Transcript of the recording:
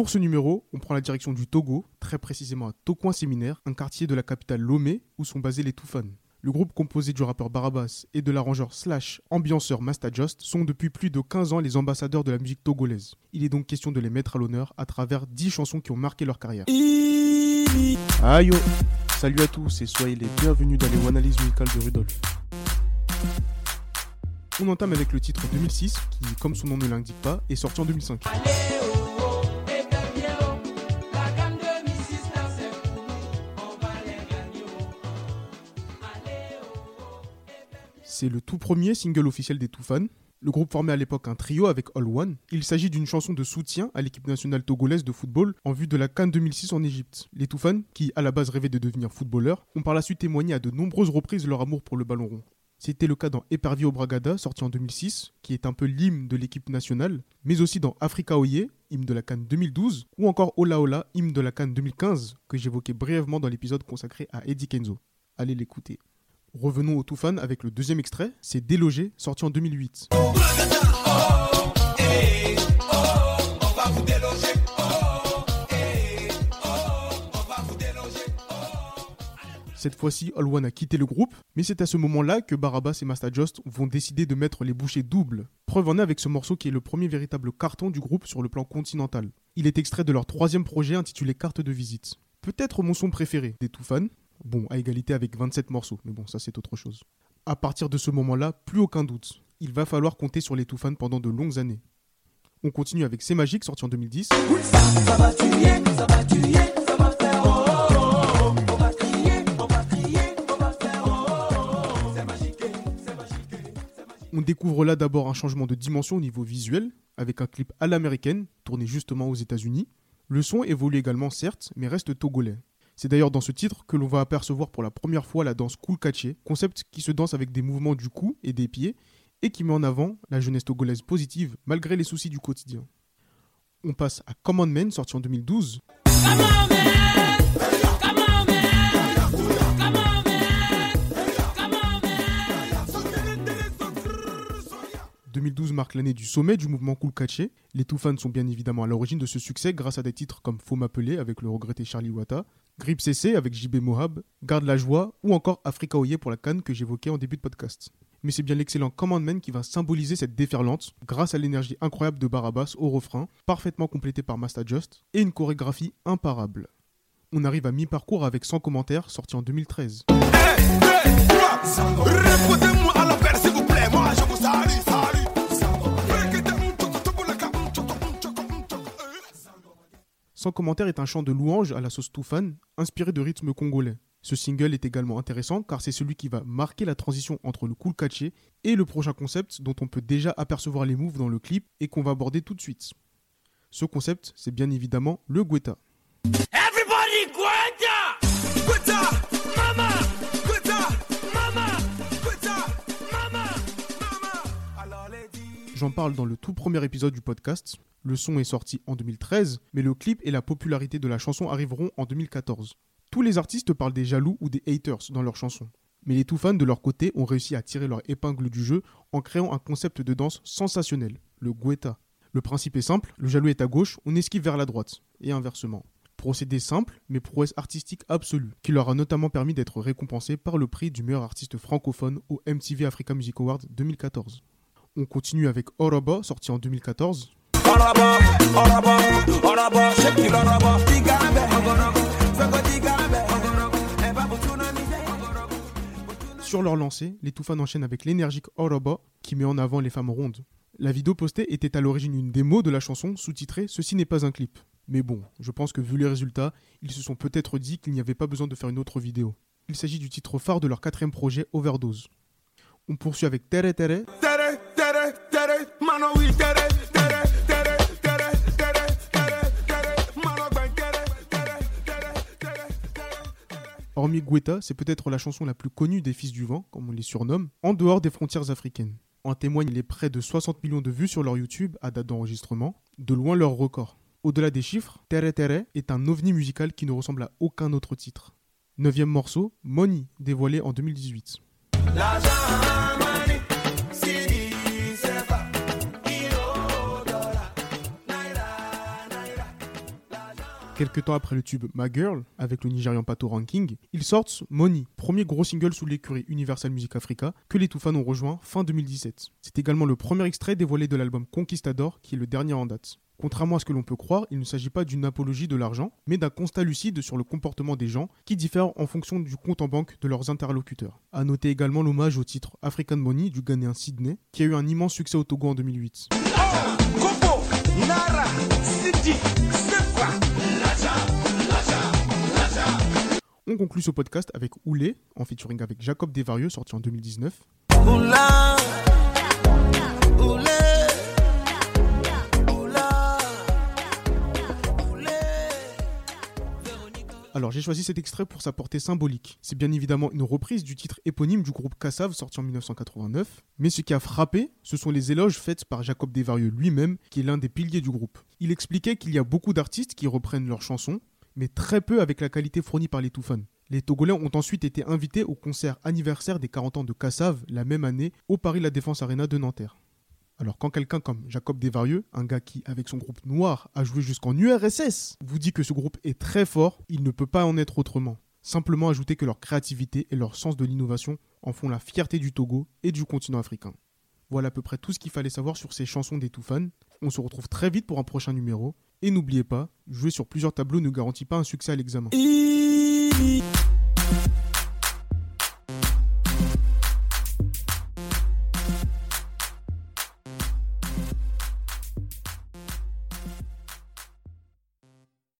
Pour ce numéro, on prend la direction du Togo, très précisément à Tokoin Séminaire, un quartier de la capitale Lomé où sont basés les Toufan. Le groupe composé du rappeur Barabas et de l'arrangeur slash ambianceur Masta Just sont depuis plus de 15 ans les ambassadeurs de la musique togolaise. Il est donc question de les mettre à l'honneur à travers 10 chansons qui ont marqué leur carrière. Aïe Salut à tous et soyez les bienvenus dans les analyses musicales de Rudolf. On entame avec le titre 2006 qui, comme son nom ne l'indique pas, est sorti en 2005. C'est le tout premier single officiel des Toufan. Le groupe formait à l'époque un trio avec All One. Il s'agit d'une chanson de soutien à l'équipe nationale togolaise de football en vue de la Cannes 2006 en Égypte. Les Toufan, qui à la base rêvaient de devenir footballeurs, ont par la suite témoigné à de nombreuses reprises leur amour pour le ballon rond. C'était le cas dans Epervio Bragada, sorti en 2006, qui est un peu l'hymne de l'équipe nationale, mais aussi dans Africa Oye, hymne de la Cannes 2012, ou encore Ola Ola, hymne de la Cannes 2015, que j'évoquais brièvement dans l'épisode consacré à Eddie Kenzo. Allez l'écouter. Revenons au Toufan avec le deuxième extrait, c'est Délogé, sorti en 2008. Cette fois-ci, All One a quitté le groupe, mais c'est à ce moment-là que Barabas et Master Just vont décider de mettre les bouchées doubles. Preuve en est avec ce morceau qui est le premier véritable carton du groupe sur le plan continental. Il est extrait de leur troisième projet intitulé Carte de visite. Peut-être mon son préféré des Toufan, Bon, à égalité avec 27 morceaux, mais bon, ça c'est autre chose. À partir de ce moment-là, plus aucun doute. Il va falloir compter sur les Toufan pendant de longues années. On continue avec C'est Magique, sorti en 2010. On découvre là d'abord un changement de dimension au niveau visuel, avec un clip à l'américaine, tourné justement aux États-Unis. Le son évolue également, certes, mais reste togolais. C'est d'ailleurs dans ce titre que l'on va apercevoir pour la première fois la danse catché, concept qui se danse avec des mouvements du cou et des pieds et qui met en avant la jeunesse togolaise positive malgré les soucis du quotidien. On passe à Common Man sorti en 2012. 2012 marque l'année du sommet du mouvement Catché. Les Toufans sont bien évidemment à l'origine de ce succès grâce à des titres comme Faut m'appeler avec le regretté Charlie Wata, Grip CC avec JB Mohab, Garde la joie ou encore Africa Oye pour la canne que j'évoquais en début de podcast. Mais c'est bien l'excellent Commandment qui va symboliser cette déferlante grâce à l'énergie incroyable de Barabas au refrain, parfaitement complété par Master Just, et une chorégraphie imparable. On arrive à mi-parcours avec 100 commentaires sorti en 2013. Sans commentaire est un chant de louange à la sauce Toufan, inspiré de rythmes congolais. Ce single est également intéressant car c'est celui qui va marquer la transition entre le cool catché et le prochain concept dont on peut déjà apercevoir les moves dans le clip et qu'on va aborder tout de suite. Ce concept, c'est bien évidemment le Guetta. J'en parle dans le tout premier épisode du podcast. Le son est sorti en 2013, mais le clip et la popularité de la chanson arriveront en 2014. Tous les artistes parlent des jaloux ou des haters dans leurs chansons. Mais les tout fans de leur côté ont réussi à tirer leur épingle du jeu en créant un concept de danse sensationnel, le guetta. Le principe est simple, le jaloux est à gauche, on esquive vers la droite, et inversement. Procédé simple, mais prouesse artistique absolue, qui leur a notamment permis d'être récompensés par le prix du meilleur artiste francophone au MTV Africa Music Award 2014. On continue avec Oroba, sorti en 2014. Sur leur lancée, les Toufan enchaînent avec l'énergique Oroba qui met en avant les femmes rondes. La vidéo postée était à l'origine une démo de la chanson sous-titrée Ceci n'est pas un clip. Mais bon, je pense que vu les résultats, ils se sont peut-être dit qu'il n'y avait pas besoin de faire une autre vidéo. Il s'agit du titre phare de leur quatrième projet Overdose. On poursuit avec Tere Tere. Hormis Guetta, c'est peut-être la chanson la plus connue des Fils du Vent, comme on les surnomme, en dehors des frontières africaines. En témoignent les près de 60 millions de vues sur leur YouTube à date d'enregistrement, de loin leur record. Au-delà des chiffres, Tere Tere est un ovni musical qui ne ressemble à aucun autre titre. Neuvième morceau, Money, dévoilé en 2018. Quelques temps après le tube My Girl, avec le Nigérian Pato Ranking, ils sortent Money, premier gros single sous l'écurie Universal Music Africa, que les Toufan ont rejoint fin 2017. C'est également le premier extrait dévoilé de l'album Conquistador, qui est le dernier en date. Contrairement à ce que l'on peut croire, il ne s'agit pas d'une apologie de l'argent, mais d'un constat lucide sur le comportement des gens qui diffèrent en fonction du compte en banque de leurs interlocuteurs. A noter également l'hommage au titre African Money du Ghanéen Sydney, qui a eu un immense succès au Togo en 2008. On conclut ce podcast avec Oulé, en featuring avec Jacob Desvarieux, sorti en 2019. Alors j'ai choisi cet extrait pour sa portée symbolique. C'est bien évidemment une reprise du titre éponyme du groupe Kassav sorti en 1989, mais ce qui a frappé, ce sont les éloges faites par Jacob Desvarieux lui-même, qui est l'un des piliers du groupe. Il expliquait qu'il y a beaucoup d'artistes qui reprennent leurs chansons, mais très peu avec la qualité fournie par les Toufan. Les Togolais ont ensuite été invités au concert anniversaire des 40 ans de Kassav la même année au Paris La Défense Arena de Nanterre. Alors quand quelqu'un comme Jacob Desvarieux, un gars qui avec son groupe noir a joué jusqu'en URSS, vous dit que ce groupe est très fort, il ne peut pas en être autrement. Simplement ajouter que leur créativité et leur sens de l'innovation en font la fierté du Togo et du continent africain. Voilà à peu près tout ce qu'il fallait savoir sur ces chansons des Toufan. On se retrouve très vite pour un prochain numéro. Et n'oubliez pas, jouer sur plusieurs tableaux ne garantit pas un succès à l'examen.